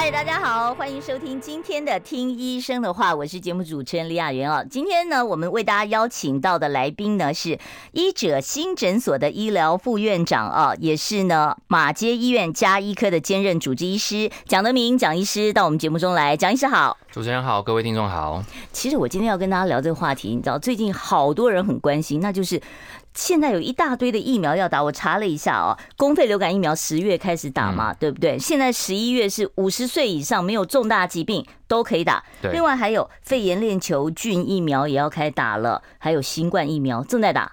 嗨，大家好，欢迎收听今天的《听医生的话》，我是节目主持人李雅媛啊。今天呢，我们为大家邀请到的来宾呢是医者新诊所的医疗副院长啊，也是呢马街医院加医科的兼任主治医师蒋德明蒋医师到我们节目中来。蒋医师好，主持人好，各位听众好。其实我今天要跟大家聊这个话题，你知道最近好多人很关心，那就是。现在有一大堆的疫苗要打，我查了一下哦，公费流感疫苗十月开始打嘛，对不对？现在十一月是五十岁以上没有重大疾病都可以打。另外还有肺炎链球菌疫苗也要开打了，还有新冠疫苗正在打，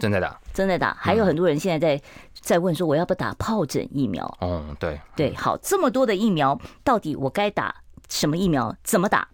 正在打，正在打。还有很多人现在在在问说，我要不要打疱疹疫苗？嗯，对对，好，这么多的疫苗，到底我该打什么疫苗？怎么打？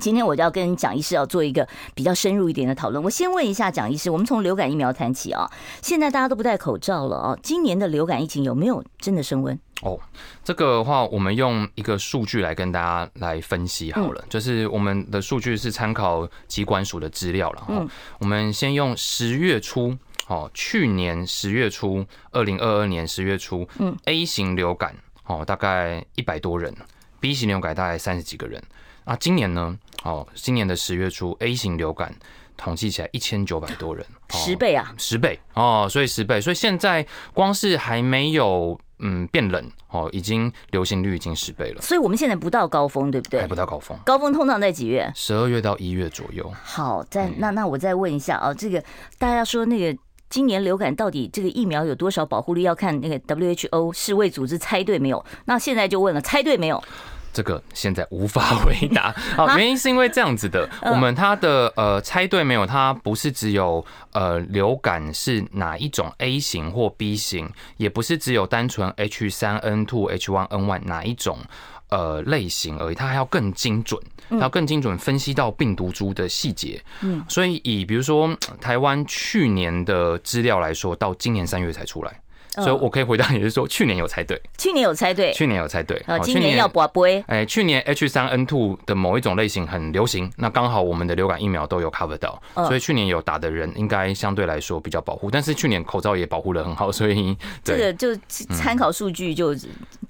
今天我就要跟蒋医师要做一个比较深入一点的讨论。我先问一下蒋医师，我们从流感疫苗谈起啊。现在大家都不戴口罩了啊，今年的流感疫情有没有真的升温？哦，这个的话，我们用一个数据来跟大家来分析好了。就是我们的数据是参考疾管署的资料了。嗯，我们先用十月初，哦，去年十月初，二零二二年十月初，嗯，A 型流感哦，大概一百多人，B 型流感大概三十几个人。啊，今年呢？哦，今年的十月初，A 型流感统计起来一千九百多人，十倍啊，十倍哦，所以十倍，所以现在光是还没有嗯变冷哦，已经流行率已经十倍了。所以我们现在不到高峰，对不对？还不到高峰，高峰通常在几月？十二月到一月左右。好，再那那我再问一下啊，这个大家说那个今年流感到底这个疫苗有多少保护率？要看那个 WHO 世卫组织猜对没有？那现在就问了，猜对没有？这个现在无法回答。好，原因是因为这样子的，我们它的呃猜对没有？它不是只有呃流感是哪一种 A 型或 B 型，也不是只有单纯 H 三 N two H one N one 哪一种呃类型而已，它还要更精准，要更精准分析到病毒株的细节。嗯，所以以比如说台湾去年的资料来说，到今年三月才出来。所以我可以回答你是说，去年有猜对，去年有猜对，去年有猜对。啊，今年要博杯。哎，去年 H 三 N two 的某一种类型很流行，那刚好我们的流感疫苗都有 cover 到，所以去年有打的人应该相对来说比较保护。但是去年口罩也保护的很好，所以 这个就参考数据就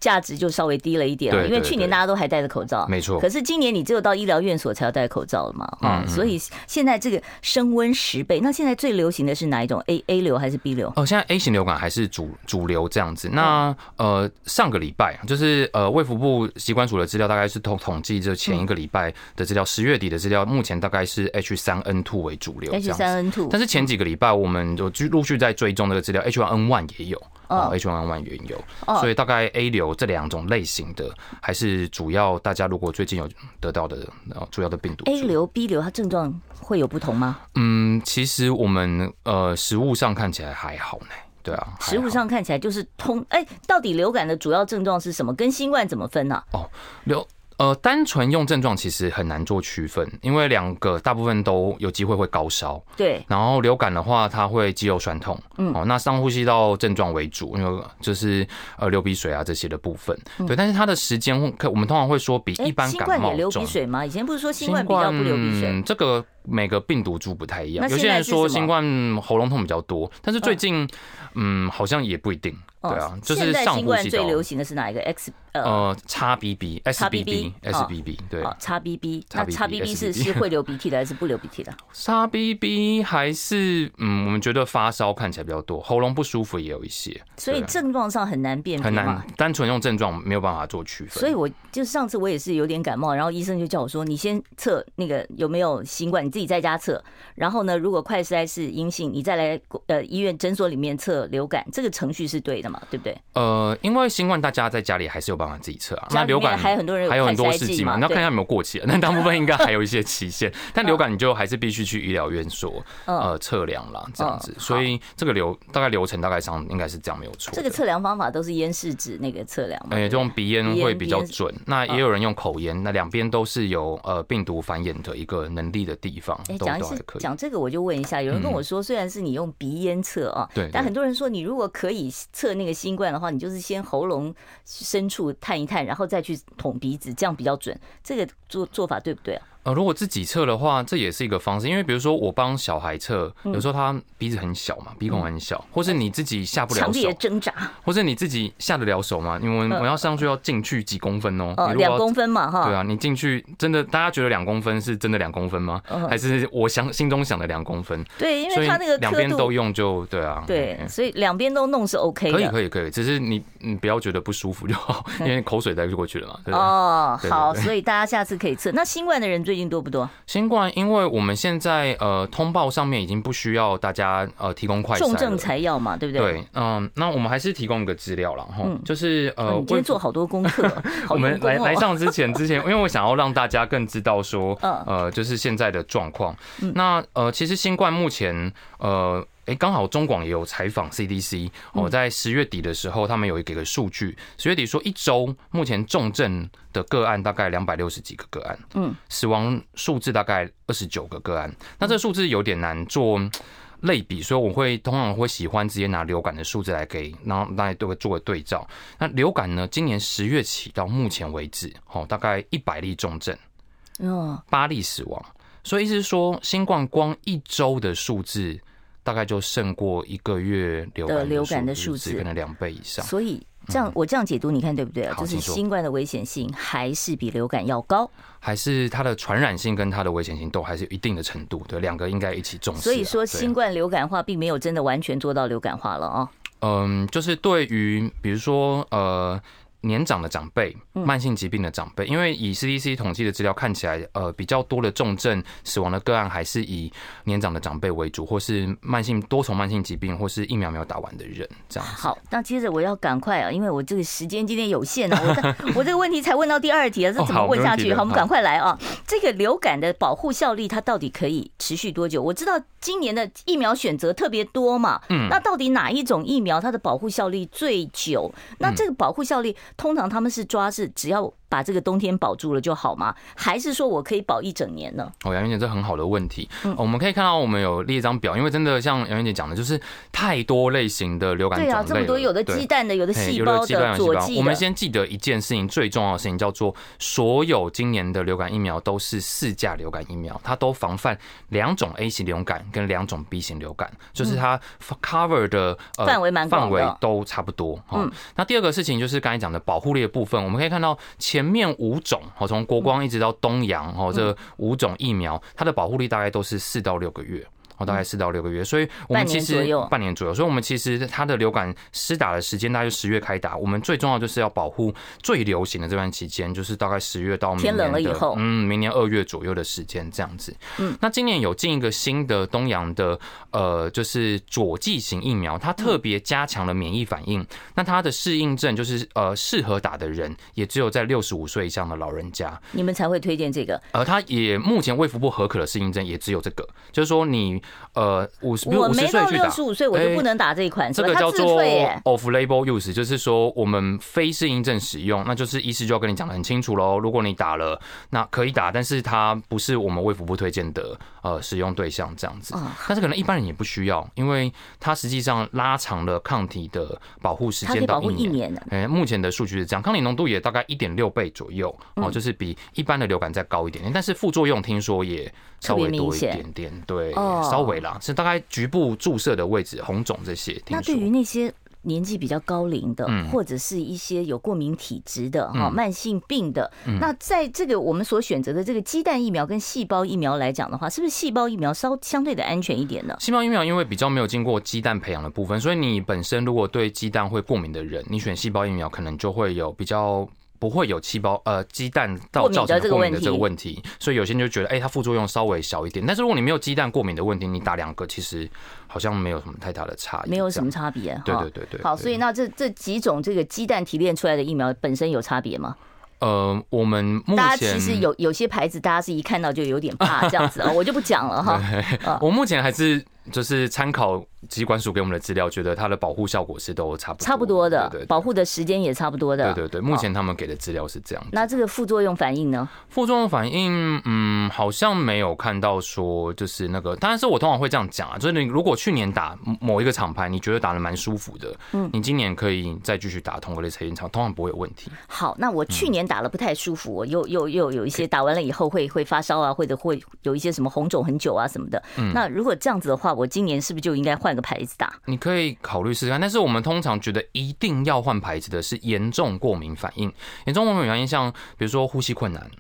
价值就稍微低了一点了，因为去年大家都还戴着口罩，没错。可是今年你只有到医疗院所才要戴口罩了嘛，啊，所以现在这个升温十倍。那现在最流行的是哪一种？A A 流还是 B 流？哦，现在 A 型流感还是主主流这样子。那呃，上个礼拜就是呃，卫福部疾管署的资料大概是统统计这前一个礼拜的资料，十月底的资料，目前大概是 H 三 N two 为主流，H 三 N two。但是前几个礼拜我们就陆续在追踪那个资料，H one N one 也有哦，H one N one 也有，所以大概 A 流这两种类型的还是主要。大家如果最近有得到的主要的病毒，A 流 B 流它症状会有不同吗？嗯，其实我们呃实物上看起来还好呢。对啊，食物上看起来就是通。哎，到底流感的主要症状是什么？跟新冠怎么分呢？哦，流。呃，单纯用症状其实很难做区分，因为两个大部分都有机会会高烧。对。然后流感的话，它会肌肉酸痛。嗯。哦，那上呼吸道症状为主，因为就是呃流鼻水啊这些的部分。对。但是它的时间，我们通常会说比一般感冒。新冠也流鼻水吗？以前不是说新冠比较不流鼻水？嗯，这个每个病毒株不太一样。有些人说新冠喉咙痛比较多，但是最近嗯好像也不一定。对啊，就是上呼吸道。现在新冠最流行的是哪一个？X 呃，XBB，SBBSBB 对，XBB，那 XBB 是是会流鼻涕的还是不流鼻涕的？XBB 还是嗯，我们觉得发烧看起来比较多，喉咙不舒服也有一些，所以症状上很难辨别，很难单纯用症状没有办法做区分。所以我就上次我也是有点感冒，然后医生就叫我说，你先测那个有没有新冠，你自己在家测，然后呢，如果快筛是阴性，你再来呃医院诊所里面测流感，这个程序是对的嘛？对不对？呃，因为新冠大家在家里还是有办法。自己测啊，那流感还有很多人还有很多试剂嘛，你要看一下有没有过期。那大部分应该还有一些期限，但流感你就还是必须去医疗院所呃测量啦，这样子。所以这个流大概流程大概上应该是这样没有错。这个测量方法都是咽试纸那个测量，哎，就用鼻咽会比较准。那也有人用口咽，那两边都是有呃病毒繁衍的一个能力的地方。方，哎，都讲是都还可以。讲这个，我就问一下，有人跟我说，虽然是你用鼻咽测啊，对，但很多人说你如果可以测那个新冠的话，你就是先喉咙深处探一探，然后再去捅鼻子，这样比较准。这个做做法对不对啊？呃，如果自己测的话，这也是一个方式，因为比如说我帮小孩测，有时候他鼻子很小嘛，鼻孔很小，或是你自己下不了手，强烈挣扎，或是你自己下得了手吗？因为我要上去要进去几公分哦，哦，两公分嘛，哈，对啊，你进去真的，大家觉得两公分是真的两公分吗？还是我想心中想的两公分？对，因为他那个两边都用就对啊，对，所以两边都弄是 OK 的，可以可以可以，只是你你不要觉得不舒服就好，因为口水带就过去了嘛。哦，好，所以大家下次可以测。那新冠的人最近多不多？新冠，因为我们现在呃通报上面已经不需要大家呃提供快筛，重症才要嘛，对不对？对，嗯，那我们还是提供一个资料了哈，就是呃，你今天做好多功课，我们来来上之前之前，因为我想要让大家更知道说，呃，就是现在的状况。那呃，其实新冠目前呃。哎，刚好中广也有采访 CDC，哦，在十月底的时候，他们有给个数据，十月底说一周目前重症的个案大概两百六十几个个案，嗯，死亡数字大概二十九个个案。那这数字有点难做类比，所以我会通常会喜欢直接拿流感的数字来给，然后大家都会做个对照。那流感呢，今年十月起到目前为止，哦，大概一百例重症，嗯，八例死亡。所以意思是说，新冠光一周的数字。大概就胜过一个月流的流感的数字，可能两倍以上。所以这样我这样解读，你看对不对啊？就是新冠的危险性还是比流感要高，还是它的传染性跟它的危险性都还是有一定的程度。对，两个应该一起重视。所以说，新冠流感化并没有真的完全做到流感化了啊。嗯，就是对于比如说呃。年长的长辈、慢性疾病的长辈，因为以 CDC 统计的资料看起来，呃，比较多的重症死亡的个案还是以年长的长辈为主，或是慢性多重慢性疾病，或是疫苗没有打完的人这样。好，那接着我要赶快啊，因为我这个时间今天有限啊，我 我这个问题才问到第二题啊，这怎么问下去？好，我们赶快来啊！这个流感的保护效力它到底可以持续多久？我知道今年的疫苗选择特别多嘛，嗯，那到底哪一种疫苗它的保护效力最久？那这个保护效力。通常他们是抓是只要把这个冬天保住了就好吗？还是说我可以保一整年呢？哦，杨云姐，这很好的问题。嗯，我们可以看到我们有列一张表，因为真的像杨云姐讲的，就是太多类型的流感。对啊，这么多，有的鸡蛋的，有的细胞的。我们先记得一件事情，最重要的事情叫做，所有今年的流感疫苗都是四价流感疫苗，它都防范两种 A 型流感跟两种 B 型流感，就是它 cover 的范围蛮范围都差不多。嗯，那第二个事情就是刚才讲的保护力的部分，我们可以看到前面五种，哦，从国光一直到东洋，哦，这五种疫苗，它的保护力大概都是四到六个月。哦，大概四到六个月，所以我们其实半年左右，所以我们其实它的流感施打的时间大概就十月开打。我们最重要就是要保护最流行的这段期间，就是大概十月到明年的天冷了以后，嗯，明年二月左右的时间这样子。嗯，那今年有进一个新的东洋的呃，就是佐剂型疫苗，它特别加强了免疫反应。那它的适应症就是呃，适合打的人也只有在六十五岁以上的老人家，你们才会推荐这个。而它也目前卫福部核可的适应症也只有这个，就是说你。呃，五十我没到六十五岁，我就不能打这一款。这个叫做 off-label use，就是说我们非适应症使用，那就是医师就要跟你讲的很清楚喽。如果你打了，那可以打，但是它不是我们卫福部推荐的呃使用对象这样子。但是可能一般人也不需要，因为它实际上拉长了抗体的保护时间到一年。哎，目前的数据是这样，抗体浓度也大概一点六倍左右哦，就是比一般的流感再高一点点。但是副作用听说也稍微多一点点，对，稍微啦。是大概局部注射的位置红肿这些。那对于那些年纪比较高龄的，或者是一些有过敏体质的哈，慢性病的，那在这个我们所选择的这个鸡蛋疫苗跟细胞疫苗来讲的话，是不是细胞疫苗稍相对的安全一点呢？细胞疫苗因为比较没有经过鸡蛋培养的部分，所以你本身如果对鸡蛋会过敏的人，你选细胞疫苗可能就会有比较。不会有细胞呃鸡蛋到造成过敏的这个问题，所以有些人就觉得，哎，它副作用稍微小一点。但是如果你没有鸡蛋过敏的问题，你打两个其实好像没有什么太大的差异，没有什么差别。对对对对。好，所以那这这几种这个鸡蛋提炼出来的疫苗本身有差别吗？呃，我们目前大家其实有有些牌子，大家是一看到就有点怕这样子啊，我就不讲了哈。我目前还是就是参考疾管署给我们的资料，觉得它的保护效果是都差不多差不多的，对保护的时间也差不多的。对对对，目前他们给的资料是这样。那这个副作用反应呢？副作用反应，嗯，好像没有看到说就是那个，当然是我通常会这样讲啊，就是你如果去年打某一个厂牌，你觉得打的蛮舒服的，嗯，你今年可以再继续打同个类车厂，通常不会有问题。好，那我去年打了不太舒服，我又又又有一些打完了以后会会发烧啊，或者会有一些什么红肿很久啊什么的。嗯，那如果这样子的话，我今年是不是就应该换换个牌子打？你可以考虑试试看，但是我们通常觉得一定要换牌子的是严重过敏反应，严重过敏反应像比如说呼吸困难。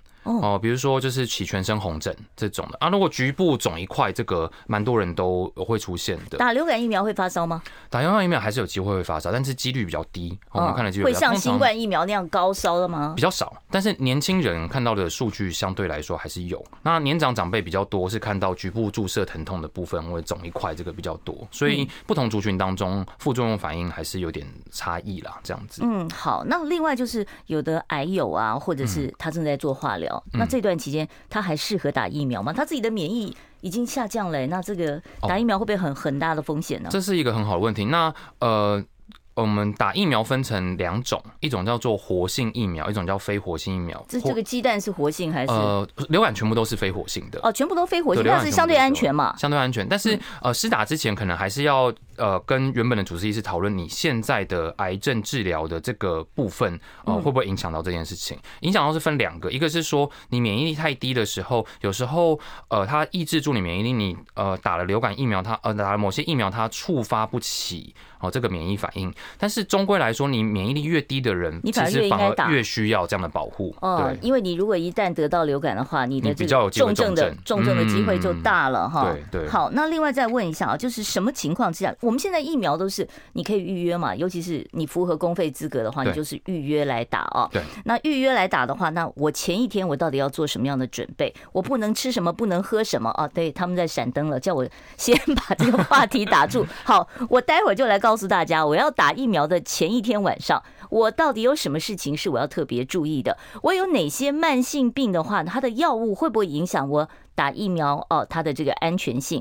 哦，比如说就是起全身红疹这种的啊，如果局部肿一块，这个蛮多人都会出现的。打流感疫苗会发烧吗？打流感疫苗还是有机会会发烧，但是几率比较低。我们看的几率会像新冠疫苗那样高烧的吗？比较少，但是年轻人看到的数据相对来说还是有。那年长长辈比较多，是看到局部注射疼痛的部分或者肿一块，这个比较多。所以不同族群当中副作用反应还是有点差异啦，这样子。嗯，好。那另外就是有的癌友啊，或者是他正在做化疗。那这段期间他还适合打疫苗吗？他自己的免疫已经下降了，那这个打疫苗会不会很很大的风险呢？这是一个很好的问题。那呃。我们打疫苗分成两种，一种叫做活性疫苗，一种叫非活性疫苗。这这个鸡蛋是活性还是？呃，流感全部都是非活性的。哦，全部都非活性，但是相对安全嘛。相对安全，但是呃，施打之前可能还是要呃跟原本的主治医师讨论你现在的癌症治疗的这个部分呃会不会影响到这件事情？影响到是分两个，一个是说你免疫力太低的时候，有时候呃它抑制住你免疫力，你呃打了流感疫苗，它呃打了某些疫苗它触发不起。哦，这个免疫反应，但是终归来说，你免疫力越低的人，其实反而越需要这样的保护。哦，因为你如果一旦得到流感的话，你的这个重症的重症的机会就大了哈。对对。好，那另外再问一下啊，就是什么情况之下，我们现在疫苗都是你可以预约嘛？尤其是你符合公费资格的话，你就是预约来打啊。对。那预约来打的话，那我前一天我到底要做什么样的准备？我不能吃什么，不能喝什么啊？对，他们在闪灯了，叫我先把这个话题打住。好，我待会儿就来告诉大家，我要。打疫苗的前一天晚上，我到底有什么事情是我要特别注意的？我有哪些慢性病的话，它的药物会不会影响我打疫苗？哦，它的这个安全性。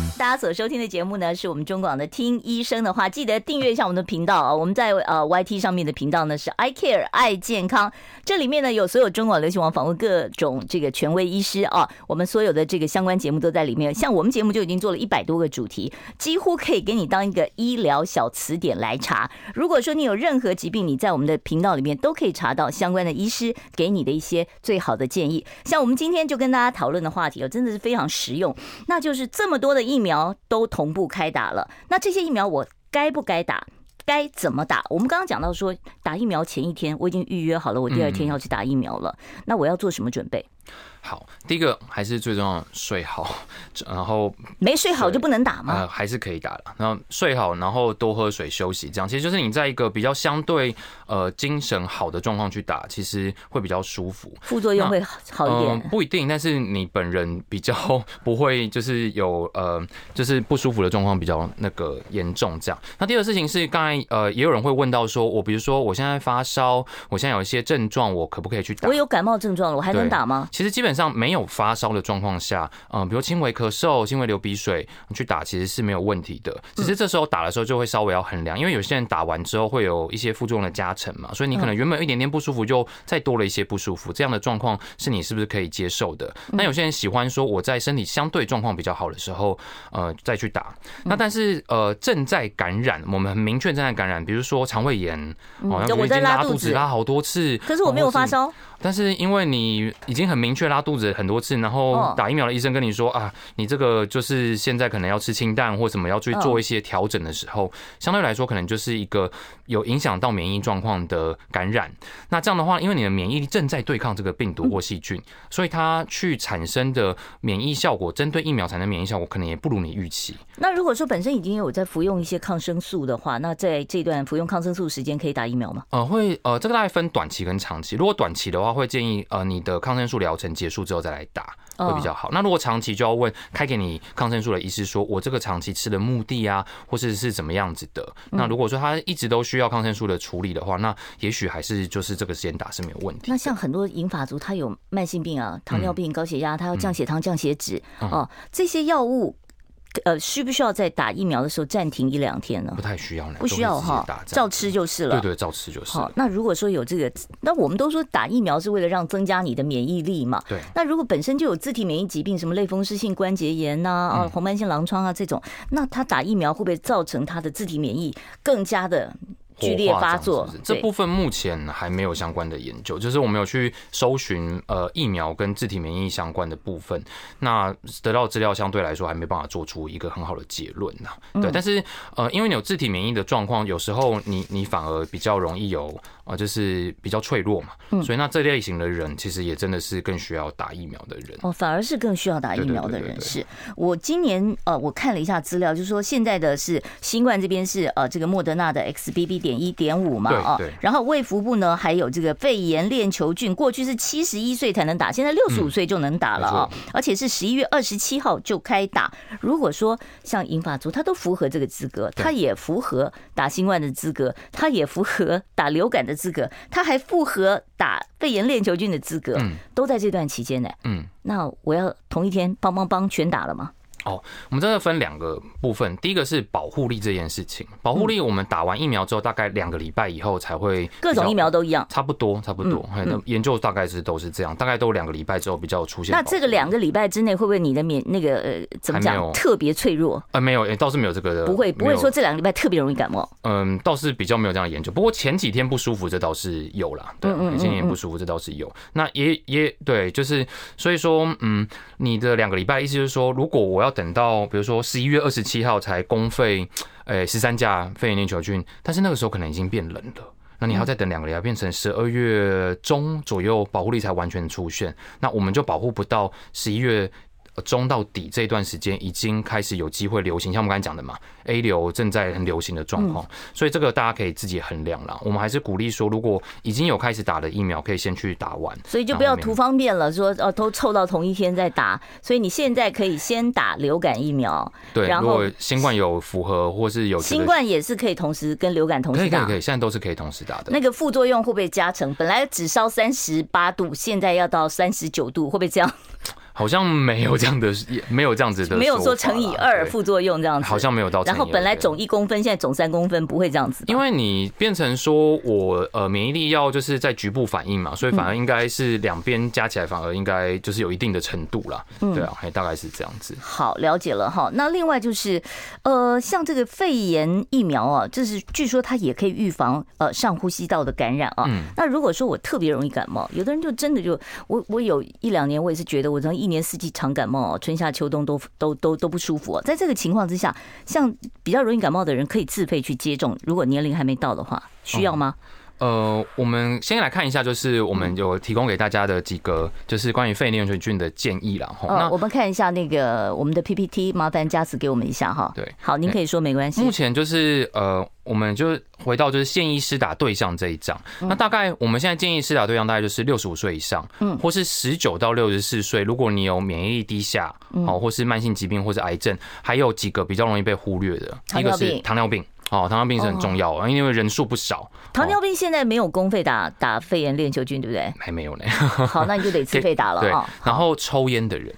大家所收听的节目呢，是我们中广的听医生的话，记得订阅一下我们的频道啊。我们在呃 YT 上面的频道呢是 I Care 爱健康，这里面呢有所有中广流行网访问各种这个权威医师啊，我们所有的这个相关节目都在里面。像我们节目就已经做了一百多个主题，几乎可以给你当一个医疗小词典来查。如果说你有任何疾病，你在我们的频道里面都可以查到相关的医师给你的一些最好的建议。像我们今天就跟大家讨论的话题哦，真的是非常实用，那就是这么多的疫苗。疫苗都同步开打了，那这些疫苗我该不该打？该怎么打？我们刚刚讲到说，打疫苗前一天我已经预约好了，我第二天要去打疫苗了，那我要做什么准备？好，第一个还是最重要的，睡好，然后没睡好就不能打吗？呃，还是可以打的。然后睡好，然后多喝水，休息，这样其实就是你在一个比较相对呃精神好的状况去打，其实会比较舒服。副作用会好一点？呃，不一定，但是你本人比较不会就是有呃就是不舒服的状况比较那个严重这样。那第二个事情是，刚才呃也有人会问到说，我比如说我现在发烧，我现在有一些症状，我可不可以去打？我有感冒症状了，我还能打吗？其实基本上没有发烧的状况下，嗯，比如轻微咳嗽、轻微流鼻水，你去打其实是没有问题的。只是这时候打的时候就会稍微要衡量，因为有些人打完之后会有一些副作用的加成嘛，所以你可能原本一点点不舒服，就再多了一些不舒服。这样的状况是你是不是可以接受的？那有些人喜欢说我在身体相对状况比较好的时候，呃，再去打。那但是呃，正在感染，我们很明确正在感染，比如说肠胃炎，好像已经拉肚子拉好多次，可是我没有发烧。但是因为你已经很明确拉肚子很多次，然后打疫苗的医生跟你说啊，你这个就是现在可能要吃清淡或什么要去做一些调整的时候，相对来说可能就是一个有影响到免疫状况的感染。那这样的话，因为你的免疫力正在对抗这个病毒或细菌，所以它去产生的免疫效果，针对疫苗产生的免疫效果，可能也不如你预期。那如果说本身已经有在服用一些抗生素的话，那在这段服用抗生素时间可以打疫苗吗？呃，会呃，这个大概分短期跟长期。如果短期的话，会建议呃你的抗生素疗程结束之后再来打，会比较好。那如果长期就要问开给你抗生素的医师说，我这个长期吃的目的啊，或是是怎么样子的。那如果说他一直都需要抗生素的处理的话，那也许还是就是这个时间打是没有问题。那像很多银发族，他有慢性病啊，糖尿病、高血压，他要降血糖、降血脂哦，这些药物。呃，需不需要在打疫苗的时候暂停一两天呢？不太需要，不需要哈，照吃就是了。对对，照吃就是。好，那如果说有这个，那我们都说打疫苗是为了让增加你的免疫力嘛。对。那如果本身就有自体免疫疾病，什么类风湿性关节炎呐、啊、啊红斑性狼疮啊这种，那他打疫苗会不会造成他的自体免疫更加的？剧烈发作，这部分目前还没有相关的研究，就是我们有去搜寻呃疫苗跟自体免疫相关的部分，那得到资料相对来说还没办法做出一个很好的结论呐。对，但是呃，因为你有自体免疫的状况，有时候你你反而比较容易有。啊，就是比较脆弱嘛，嗯所以那这类型的人其实也真的是更需要打疫苗的人哦，反而是更需要打疫苗的人。是我今年呃，我看了一下资料，就是说现在的是新冠这边是呃这个莫德纳的 XBB. 点一点五嘛啊，然后卫福部呢还有这个肺炎链球菌，过去是七十一岁才能打，现在六十五岁就能打了啊，而且是十一月二十七号就开打。如果说像银发族，他都符合这个资格，他也符合打新冠的资格，他也符合打流感的资格，他还符合打肺炎链球菌的资格，都在这段期间呢。嗯，那我要同一天帮帮帮全打了吗？哦，我们这个分两个部分，第一个是保护力这件事情。保护力，我们打完疫苗之后，大概两个礼拜以后才会。各种疫苗都一样，差不多，差不多。那研究大概是都是这样，大概都两个礼拜之后比较出现。那这个两个礼拜之内，会不会你的免那个呃怎么讲特别脆弱？呃，没有，倒是没有这个的。不会，不会说这两个礼拜特别容易感冒。嗯，倒是比较没有这样的研究。不过前几天不舒服，这倒是有啦。对，前几天不舒服，这倒是有。那也也对，就是所以说，嗯，你的两个礼拜意思就是说，如果我要等到比如说。十一月二十七号才公费，诶，十三价肺炎链球菌，但是那个时候可能已经变冷了，那你还要再等两个礼拜，变成十二月中左右，保护力才完全出现，那我们就保护不到十一月中到底这段时间，已经开始有机会流行，像我们刚才讲的嘛。A 流正在很流行的状况，所以这个大家可以自己衡量了。我们还是鼓励说，如果已经有开始打的疫苗，可以先去打完。所以就不要图方便了，说哦都凑到同一天再打。所以你现在可以先打流感疫苗，对。然后新冠有符合或是有新冠也是可以同时跟流感同时打，可以可以，现在都是可以同时打的。那个副作用会不会加成？本来只烧三十八度，现在要到三十九度，会不会这样？好像没有这样的，也没有这样子的，没有说乘以二副作用这样子，好像没有到。然后本来肿一公分，现在肿三公分，不会这样子。因为你变成说我呃免疫力要就是在局部反应嘛，所以反而应该是两边加起来，反而应该就是有一定的程度啦。对啊，大概是这样子。好，了解了哈。那另外就是呃，像这个肺炎疫苗啊，就是据说它也可以预防呃上呼吸道的感染啊。那如果说我特别容易感冒，有的人就真的就我我有一两年我也是觉得我从一年四季常感冒，春夏秋冬都都都都不舒服。在这个情况之下，像比较容易感冒的人，可以自费去接种。如果年龄还没到的话，需要吗？呃，我们先来看一下，就是我们有提供给大家的几个，就是关于肺炎链球菌的建议了哈。那我们看一下那个我们的 PPT，麻烦嘉慈给我们一下哈。对，好，您可以说没关系。目前就是呃，我们就回到就是建议施打对象这一章。那大概我们现在建议施打对象大概就是六十五岁以上，嗯，或是十九到六十四岁，如果你有免疫力低下，哦，或是慢性疾病或是癌症，还有几个比较容易被忽略的，一个是糖尿病。哦，糖尿病是很重要啊，因为人数不少。糖尿病现在没有公费打打肺炎链球菌，对不对？还没有呢。好，那你就得自费打了。对，然后抽烟的人，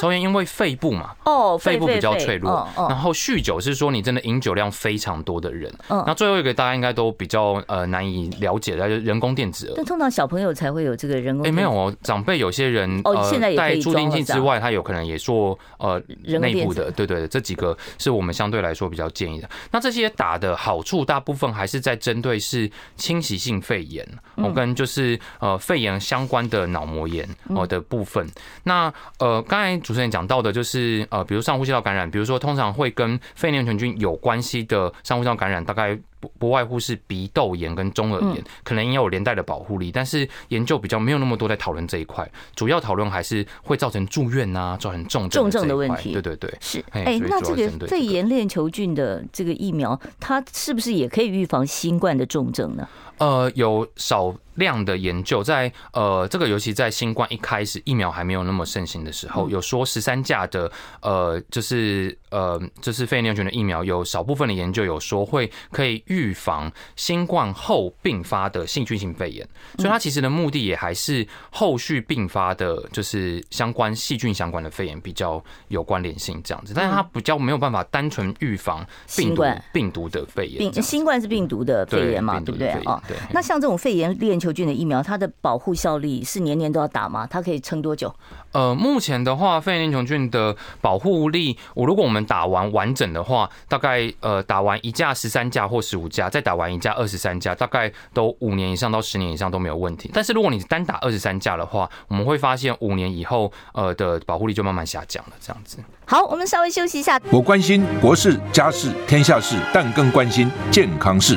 抽烟因为肺部嘛，哦，肺部比较脆弱。然后酗酒是说你真的饮酒量非常多的人。嗯，那最后一个大家应该都比较呃难以了解的，就是人工电子耳。但通常小朋友才会有这个人工。哎，没有哦，长辈有些人哦，现在带助听器之外，他有可能也做呃内部的。对对，这几个是我们相对来说比较建议的。那这些打的好处，大部分还是在针对是侵袭性肺炎，我，跟就是呃肺炎相关的脑膜炎哦的部分。那呃刚才。主持人讲到的就是呃，比如上呼吸道感染，比如说通常会跟肺链球菌有关系的上呼吸道感染，大概不不外乎是鼻窦炎跟中耳炎，可能也有连带的保护力，但是研究比较没有那么多在讨论这一块，主要讨论还是会造成住院啊，造成重症重症的问题。对对对，是。哎，那这个肺炎链球菌的这个疫苗，它是不是也可以预防新冠的重症呢？呃，有少量的研究在呃，这个尤其在新冠一开始疫苗还没有那么盛行的时候，有说十三价的呃，就是呃，就是肺炎链球菌的疫苗，有少部分的研究有说会可以预防新冠后并发的细菌性肺炎，所以它其实的目的也还是后续并发的，就是相关细菌相关的肺炎比较有关联性这样子，但是它比较没有办法单纯预防病毒病毒的肺炎。病新冠是病毒的肺炎嘛，对不对啊？对，那像这种肺炎链球菌的疫苗，它的保护效力是年年都要打吗？它可以撑多久？呃，目前的话，肺炎链球菌的保护力，我如果我们打完完整的话，大概呃打完一架十三架或十五架，再打完一架二十三价，大概都五年以上到十年以上都没有问题。但是如果你单打二十三价的话，我们会发现五年以后呃的保护力就慢慢下降了，这样子。好，我们稍微休息一下。我关心国事、家事、天下事，但更关心健康事。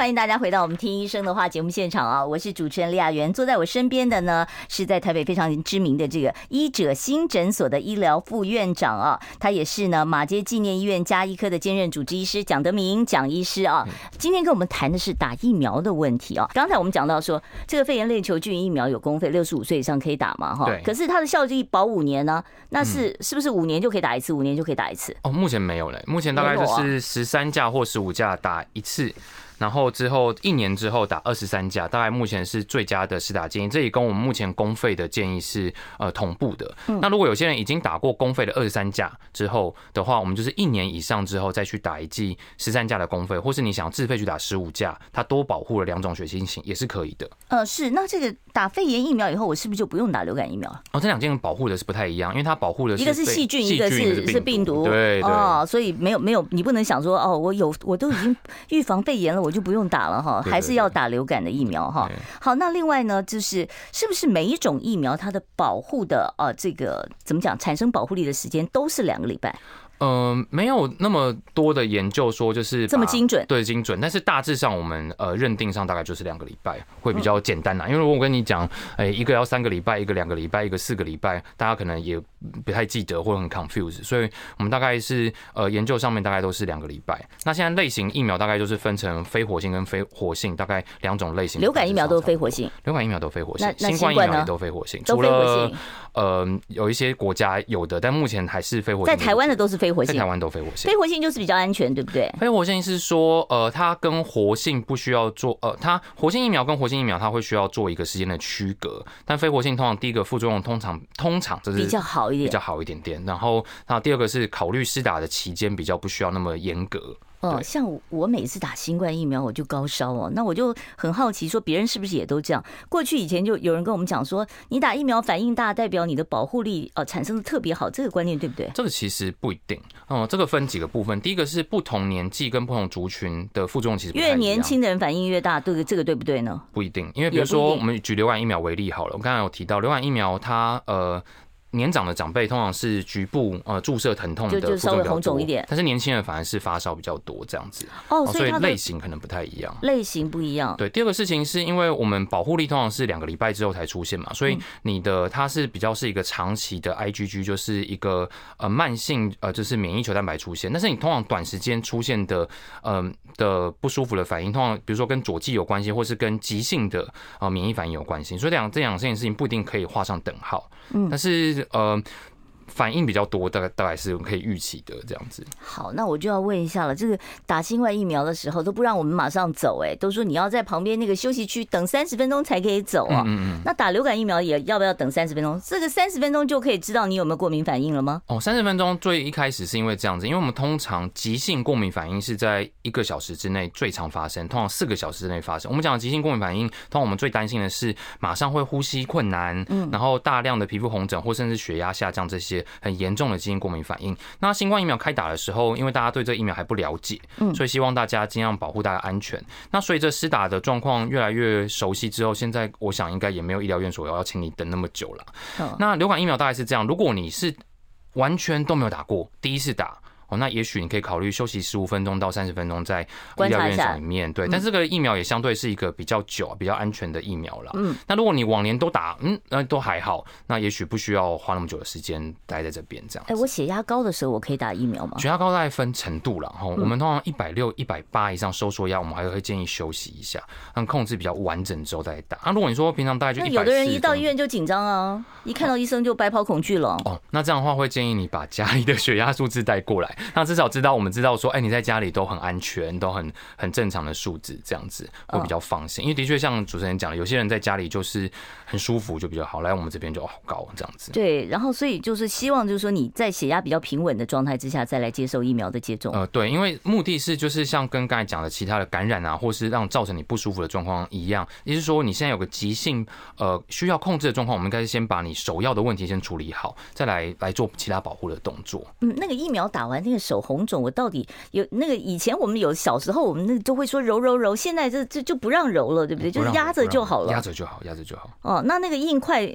欢迎大家回到我们听医生的话节目现场啊！我是主持人李雅媛，坐在我身边的呢是在台北非常知名的这个医者新诊所的医疗副院长啊，他也是呢马街纪念医院加医科的兼任主治医师蒋德明蒋医师啊。今天跟我们谈的是打疫苗的问题啊。刚才我们讲到说，这个肺炎链球菌疫苗有公费，六十五岁以上可以打嘛？哈，对。可是它的效力保五年呢？那是是不是五年就可以打一次？五年就可以打一次？哦，目前没有嘞，目前大概就是十三价或十五价打一次。然后之后一年之后打二十三价，大概目前是最佳的施打建议。这也跟我们目前公费的建议是呃同步的。那如果有些人已经打过公费的二十三价之后的话，我们就是一年以上之后再去打一剂十三价的公费，或是你想要自费去打十五价，它多保护了两种血清型也是可以的。呃，是。那这个打肺炎疫苗以后，我是不是就不用打流感疫苗了？哦，这两件保护的是不太一样，因为它保护的是一个是细菌，一个是是病毒。对对。哦，所以没有没有，你不能想说哦，我有我都已经预防肺炎了，我就不用打了哈。还是要打流感的疫苗哈。好，那另外呢，就是是不是每一种疫苗它的保护的啊，这个怎么讲，产生保护力的时间都是两个礼拜？嗯，没有那么多的研究说就是这么精准，对精准，但是大致上我们呃认定上大概就是两个礼拜会比较简单啦。因为如果我跟你讲，哎，一个要三个礼拜，一个两个礼拜，一个四个礼拜，大家可能也不太记得或者很 confuse，所以我们大概是呃研究上面大概都是两个礼拜。那现在类型疫苗大概就是分成非活性跟非活性，大概两种类型。流感疫苗都是非活性，流感疫苗都非活性，新冠疫苗也都非活性，除了呃有一些国家有的，但目前还是非活性。在台湾的都是非活性，在台湾都非活性。非活性就是比较安全，对不对？非活性是说，呃，它跟活性不需要做，呃，它活性疫苗跟活性疫苗，它会需要做一个时间的区隔。但非活性通常第一个副作用通常通常这是比较好一点，比较好一点点。然后，那第二个是考虑施打的期间比较不需要那么严格。哦，像我每次打新冠疫苗，我就高烧哦，那我就很好奇，说别人是不是也都这样？过去以前就有人跟我们讲说，你打疫苗反应大，代表你的保护力哦产生的特别好，这个观念对不对？这个其实不一定哦，这个分几个部分。第一个是不同年纪跟不同族群的副作用其实越年轻的人反应越大，对这个对不对呢？不一定，因为比如说我们举流感疫苗为例好了，我刚才有提到流感疫苗它呃。年长的长辈通常是局部呃注射疼痛的，就稍微红肿一点，但是年轻人反而是发烧比较多这样子。哦，所以类型可能不太一样，类型不一样。对，第二个事情是因为我们保护力通常是两个礼拜之后才出现嘛，所以你的它是比较是一个长期的 IgG，就是一个呃慢性呃就是免疫球蛋白出现，但是你通常短时间出现的嗯、呃、的不舒服的反应，通常比如说跟左剂有关系，或是跟急性的呃免疫反应有关系，所以两这两件事情不一定可以画上等号。嗯，但是呃。反应比较多，大概大概是可以预期的这样子。好，那我就要问一下了，这个打新冠疫苗的时候都不让我们马上走，哎，都说你要在旁边那个休息区等三十分钟才可以走啊。嗯嗯。那打流感疫苗也要不要等三十分钟？这个三十分钟就可以知道你有没有过敏反应了吗？哦，三十分钟最一开始是因为这样子，因为我们通常急性过敏反应是在一个小时之内最常发生，通常四个小时之内发生。我们讲的急性过敏反应，通常我们最担心的是马上会呼吸困难，嗯，然后大量的皮肤红疹或甚至血压下降这些很严重的。基因过敏反应。那新冠疫苗开打的时候，因为大家对这疫苗还不了解，嗯，所以希望大家尽量保护大家安全。那随着施打的状况越来越熟悉之后，现在我想应该也没有医疗院所要请你等那么久了。那流感疫苗大概是这样：如果你是完全都没有打过，第一次打。哦，那也许你可以考虑休息十五分钟到三十分钟在医疗院所里面，对。但这个疫苗也相对是一个比较久、比较安全的疫苗了。嗯。那如果你往年都打，嗯，那都还好，那也许不需要花那么久的时间待在这边这样。哎，我血压高的时候，我可以打疫苗吗？血压高大概分程度了哈。我们通常一百六、一百八以上收缩压，我们还会建议休息一下，让控制比较完整之后再打。啊，如果你说平常大概就，有的人一到医院就紧张啊，一看到医生就白跑恐惧了。哦，那这样的话会建议你把家里的血压数字带过来，那至少知道。我们知道说，哎，你在家里都很安全，都很很正常的数字，这样子会比较放心。因为的确像主持人讲的，有些人在家里就是很舒服，就比较好。来我们这边就好高这样子。对，然后所以就是希望就是说你在血压比较平稳的状态之下，再来接受疫苗的接种。呃，对，因为目的是就是像跟刚才讲的其他的感染啊，或是让造成你不舒服的状况一样，也就是说你现在有个急性呃需要控制的状况，我们应该是先把你首要的问题先处理好，再来来做其他保护的动作。嗯，那个疫苗打完那个手红肿，我。到底有那个以前我们有小时候我们那就会说揉揉揉，现在这这就不让揉了，对不对？就是压着就好了，压着就好，压着就好。哦，那那个硬块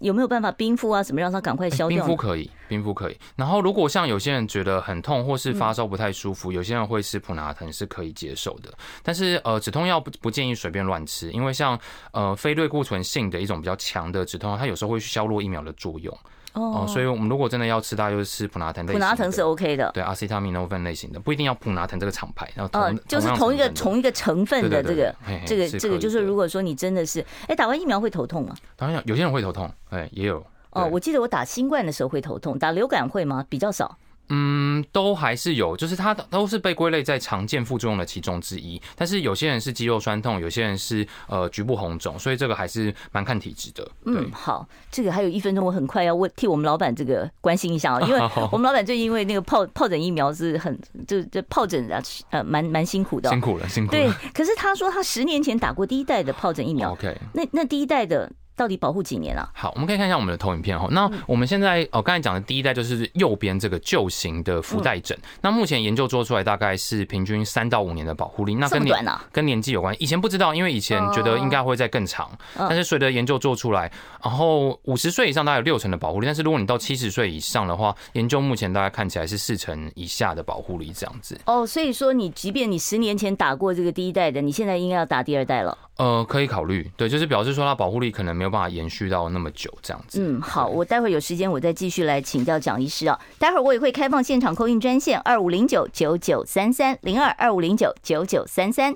有没有办法冰敷啊？什么让它赶快消掉？冰敷可以，冰敷可以。然后如果像有些人觉得很痛或是发烧不太舒服，有些人会吃普拿疼是可以接受的。但是呃，止痛药不不建议随便乱吃，因为像呃非类固醇性的一种比较强的止痛药，它有时候会削弱疫苗的作用。哦，所以我们如果真的要吃，大家就是吃普拿疼类型。普拿疼是 OK 的，对，阿司他命诺芬类型的，不一定要普拿疼这个厂牌。然后哦，就是同一个同一个成分的这个这个这个，就是如果说你真的是，哎，打完疫苗会头痛吗？当然有些人会头痛，哎，也有。哦，我记得我打新冠的时候会头痛，打流感会吗？比较少。嗯，都还是有，就是它都是被归类在常见副作用的其中之一。但是有些人是肌肉酸痛，有些人是呃局部红肿，所以这个还是蛮看体质的。嗯，好，这个还有一分钟，我很快要问替我们老板这个关心一下啊，因为 我们老板最近因为那个疱疱疹疫苗是很就这疱疹啊呃蛮蛮辛苦的，辛苦了辛苦了。对，可是他说他十年前打过第一代的疱疹疫苗，OK，那那第一代的。到底保护几年啊？好，我们可以看一下我们的投影片哈。那我们现在哦，刚才讲的第一代就是右边这个旧型的福袋枕。那目前研究做出来大概是平均三到五年的保护力。那跟年跟年纪有关。以前不知道，因为以前觉得应该会再更长。但是随着研究做出来，然后五十岁以上大概有六成的保护力。但是如果你到七十岁以上的话，研究目前大概看起来是四成以下的保护力这样子。哦，所以说你即便你十年前打过这个第一代的，你现在应该要打第二代了。呃，可以考虑，对，就是表示说它保护力可能没有办法延续到那么久这样子。嗯，好，我待会儿有时间我再继续来请教蒋医师啊。待会儿我也会开放现场 call in 专线二五零九九九三三零二二五零九九九三三。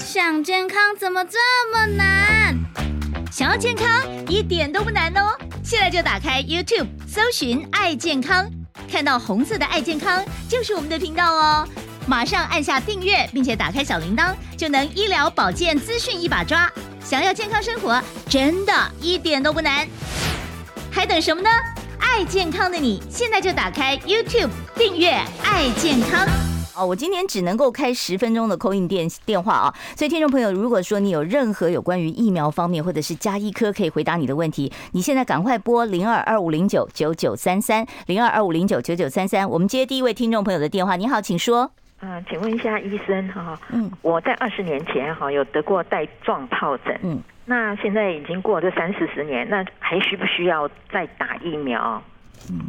想健康怎么这么难？想要健康一点都不难哦，现在就打开 YouTube 搜寻爱健康，看到红色的爱健康就是我们的频道哦。马上按下订阅，并且打开小铃铛，就能医疗保健资讯一把抓。想要健康生活，真的一点都不难，还等什么呢？爱健康的你，现在就打开 YouTube 订阅爱健康。哦，我今天只能够开十分钟的 call in 电电话啊，所以听众朋友，如果说你有任何有关于疫苗方面或者是加医科可以回答你的问题，你现在赶快拨零二二五零九九九三三零二二五零九九九三三，我们接第一位听众朋友的电话。你好，请说。嗯，请问一下医生哈，嗯，我在二十年前哈有得过带状疱疹，嗯，那现在已经过了这三四十年，那还需不需要再打疫苗？嗯。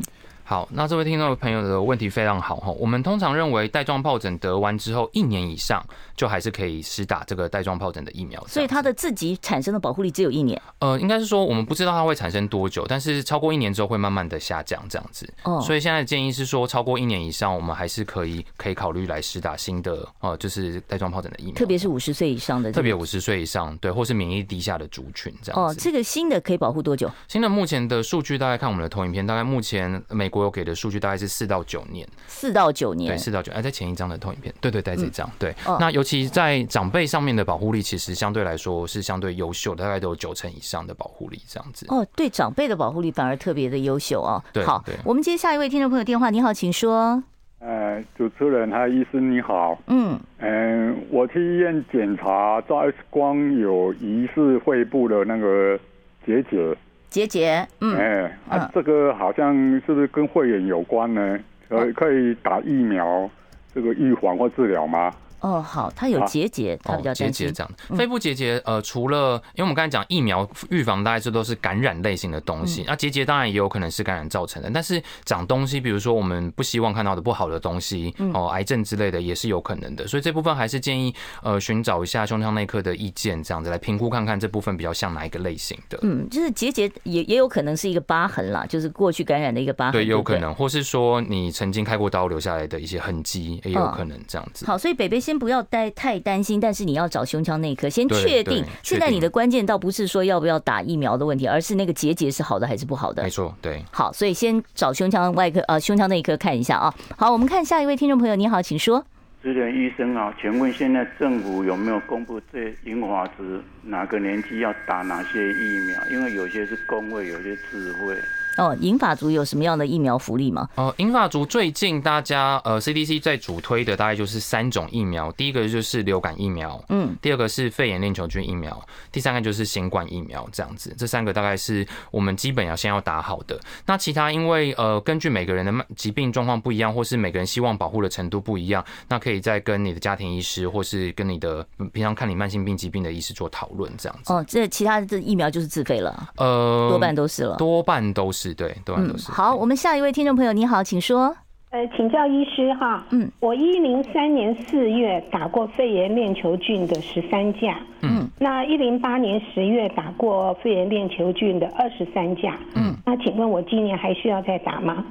好，那这位听众朋友的问题非常好哈。我们通常认为带状疱疹得完之后一年以上就还是可以施打这个带状疱疹的疫苗，所以它的自己产生的保护力只有一年。呃，应该是说我们不知道它会产生多久，但是超过一年之后会慢慢的下降这样子。哦，所以现在的建议是说，超过一年以上我们还是可以可以考虑来施打新的呃，就是带状疱疹的疫苗，特别是五十岁以上的，特别五十岁以上对，或是免疫力低下的族群这样子。哦，这个新的可以保护多久？新的目前的数据大概看我们的投影片，大概目前美国有给的数据大概。是四到九年，四到九年，对，四到九。哎，在前一张的投影片，对对对，在这张，对。那尤其在长辈上面的保护力，其实相对来说是相对优秀的，大概都有九成以上的保护力，这样子。哦，对，长辈的保护力反而特别的优秀哦。对，好，我们接下一位听众朋友电话，你好，请说。呃，主持人还有医生你好，嗯嗯、呃，我去医院检查照 X 光，有疑似肺部的那个结节。结节，嗯，哎，啊，这个好像是不是跟肺炎有关呢？可可以打疫苗，这个预防或治疗吗？哦，好，它有结节，它比较结节这样。肺部结节，呃，除了因为我们刚才讲疫苗预防，大概这都是感染类型的东西。那结节当然也有可能是感染造成的，但是长东西，比如说我们不希望看到的不好的东西，哦，癌症之类的也是有可能的。所以这部分还是建议呃寻找一下胸腔内科的意见，这样子来评估看看这部分比较像哪一个类型的。嗯，就是结节也也有可能是一个疤痕啦，就是过去感染的一个疤痕。对，有可能，或是说你曾经开过刀留下来的一些痕迹，也有可能这样子。好，所以北北先。不要太太担心，但是你要找胸腔内科先确定。现在你的关键倒不是说要不要打疫苗的问题，而是那个结节是好的还是不好的。没错，对。好，所以先找胸腔外科呃胸腔内科看一下啊。好，我们看下一位听众朋友，你好，请说。智联医生啊，请问现在政府有没有公布这银发族哪个年纪要打哪些疫苗？因为有些是公卫，有些自费。哦，银发族有什么样的疫苗福利吗？哦，银发族最近大家呃 CDC 在主推的大概就是三种疫苗，第一个就是流感疫苗，嗯，第二个是肺炎链球菌疫苗，第三个就是新冠疫苗，这样子，这三个大概是我们基本要先要打好的。那其他因为呃根据每个人的疾病状况不一样，或是每个人希望保护的程度不一样，那可以再跟你的家庭医师或是跟你的平常看你慢性病疾病的医师做讨论，这样子。哦，这其他的这疫苗就是自费了，呃，多半都是了，多半都是。对，都是。嗯，好，我们下一位听众朋友，你好，请说。呃，请教医师哈，嗯，我一零三年四月打过肺炎链球菌的十三价，嗯，那一零八年十月打过肺炎链球菌的二十三价，嗯，那请问我今年还需要再打吗？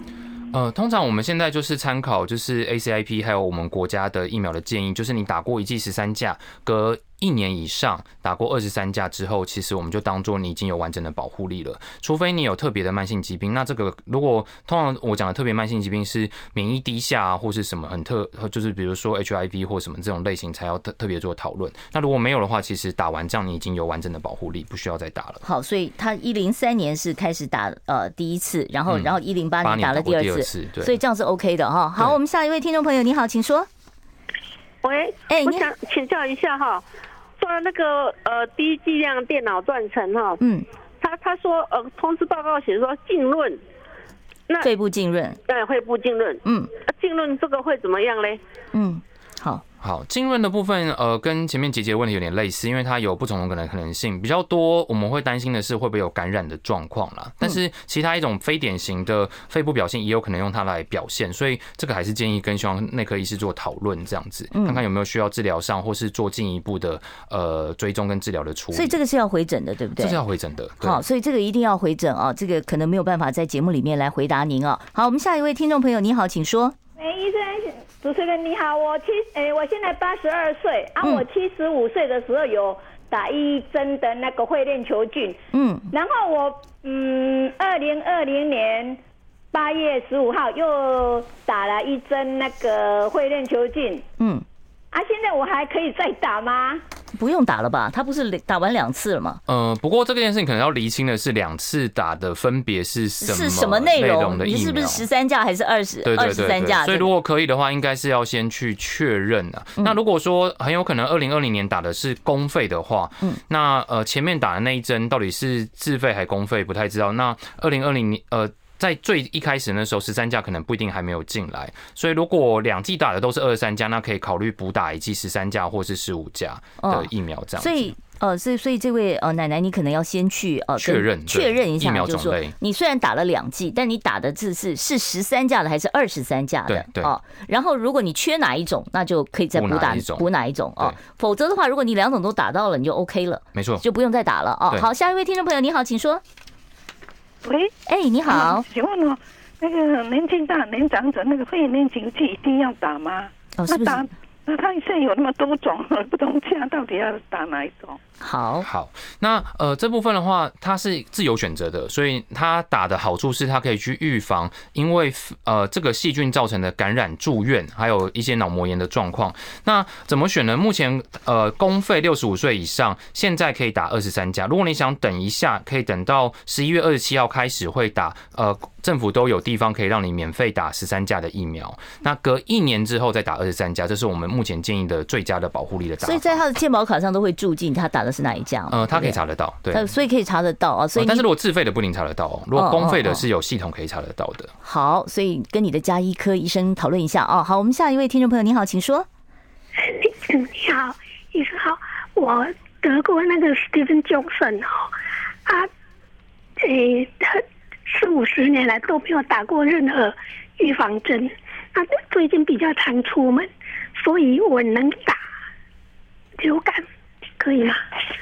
呃，通常我们现在就是参考就是 ACIP 还有我们国家的疫苗的建议，就是你打过一剂十三价，隔一年以上打过二十三价之后，其实我们就当做你已经有完整的保护力了。除非你有特别的慢性疾病，那这个如果通常我讲的特别慢性疾病是免疫低下啊，或是什么很特，就是比如说 HIV 或什么这种类型才要特特别做讨论。那如果没有的话，其实打完这样你已经有完整的保护力，不需要再打了。好，所以他一零三年是开始打呃第一次，然后然后一零八年打了第二次，对，所以这样是 OK 的哈。好，我们下一位听众朋友，你好，请说。喂，哎，我想请教一下哈。说那个呃低剂量电脑断层哈，嗯，他他说呃通知报告写说浸润，那肺部浸润，对，肺部浸润，嗯，浸润这个会怎么样嘞？嗯，好。好，浸润的部分，呃，跟前面结节的问题有点类似，因为它有不同的可能可能性比较多。我们会担心的是会不会有感染的状况啦。但是其他一种非典型的肺部表现也有可能用它来表现，所以这个还是建议跟胸腔内科医师做讨论，这样子看看有没有需要治疗上或是做进一步的呃追踪跟治疗的处理。所以这个是要回诊的，对不对？这是要回诊的。好，所以这个一定要回诊啊，这个可能没有办法在节目里面来回答您啊。好，我们下一位听众朋友，你好，请说。哎，医生。主持人你好，我七哎，我现在八十二岁，啊，我七十五岁的时候有打一针的那个会链球菌，嗯，然后我嗯，二零二零年八月十五号又打了一针那个会链球菌，嗯，啊，现在我还可以再打吗？不用打了吧？他不是打完两次了吗？呃，不过这件事情可能要厘清的是，两次打的分别是什么？是什么内容的？你是不是十三价还是二十二十三价？所以如果可以的话，应该是要先去确认啊。那如果说很有可能二零二零年打的是公费的话，嗯，那呃前面打的那一针到底是自费还公费不太知道。那二零二零年呃。在最一开始那时候，十三价可能不一定还没有进来，所以如果两剂打的都是二十三价，那可以考虑补打一剂十三价或是十五价的疫苗这样。所以。呃，所以所以这位呃奶奶，你可能要先去呃确认确认一下，就是说你虽然打了两剂，但你打的字是是十三价的还是二十三价的？对哦。然后如果你缺哪一种，那就可以再补打补哪一种哦。否则的话，如果你两种都打到了，你就 OK 了，没错，就不用再打了哦。好，下一位听众朋友，你好，请说。喂，哎，你好，请问哦，那个年纪大年长者那个肺炎链球菌一定要打吗？哦，是不是？那他现在有那么多种，不同价到底要打哪一种？好，好，那呃这部分的话，它是自由选择的，所以它打的好处是它可以去预防，因为呃这个细菌造成的感染住院，还有一些脑膜炎的状况。那怎么选呢？目前呃公费六十五岁以上，现在可以打二十三价。如果你想等一下，可以等到十一月二十七号开始会打，呃政府都有地方可以让你免费打十三价的疫苗。那隔一年之后再打二十三价，这是我们目前建议的最佳的保护力的打法。所以在他的健保卡上都会注进他打的是哪一家？嗯，他可以查得到，对，所以可以查得到啊。所以，但是如果自费的不一定查得到哦。如果公费的是有系统可以查得到的。好，所以跟你的家医科医生讨论一下哦。好，我们下一位听众朋友，你好，请说。你好，医生好，我得过那个 Stephen Johnson 哦，他诶，他四五十年来都没有打过任何预防针，他最近比较常出门，所以我能打流感。可以吗？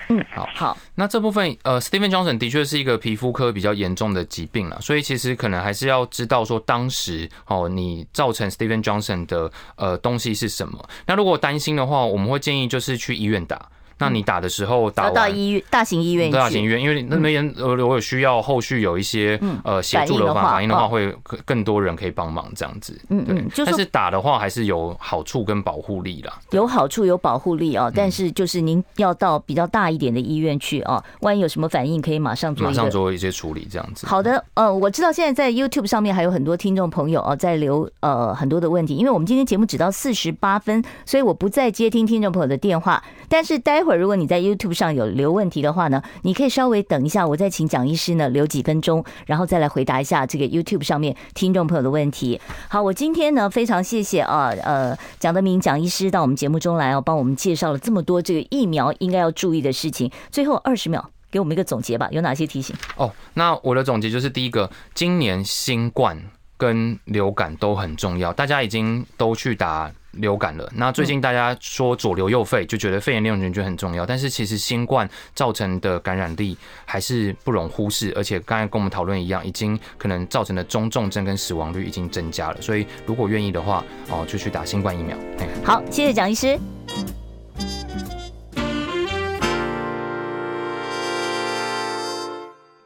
嗯，好好。那这部分，呃，Stephen Johnson 的确是一个皮肤科比较严重的疾病了，所以其实可能还是要知道说当时哦，你造成 Stephen Johnson 的呃东西是什么。那如果担心的话，我们会建议就是去医院打。那你打的时候打到医院，大型医院，大型医院，因为那边呃，我有需要后续有一些呃协助的话，反应的话会更多人可以帮忙这样子。嗯嗯，但是打的话还是有好处跟保护力啦。有好处有保护力哦，但是就是您要到比较大一点的医院去哦，万一有什么反应，可以马上做马上做一些处理这样子。好的，呃，我知道现在在 YouTube 上面还有很多听众朋友啊在留呃很多的问题，因为我们今天节目只到四十八分，所以我不再接听听众朋友的电话。但是待会儿如果你在 YouTube 上有留问题的话呢，你可以稍微等一下，我再请蒋医师呢留几分钟，然后再来回答一下这个 YouTube 上面听众朋友的问题。好，我今天呢非常谢谢啊呃蒋德明蒋医师到我们节目中来哦，帮我们介绍了这么多这个疫苗应该要注意的事情。最后二十秒给我们一个总结吧，有哪些提醒？哦，那我的总结就是第一个，今年新冠跟流感都很重要，大家已经都去打。流感了，那最近大家说左流右肺，就觉得肺炎链球菌很重要。但是其实新冠造成的感染力还是不容忽视，而且刚才跟我们讨论一样，已经可能造成的中重症跟死亡率已经增加了。所以如果愿意的话，哦，就去打新冠疫苗。好，谢谢蒋医师。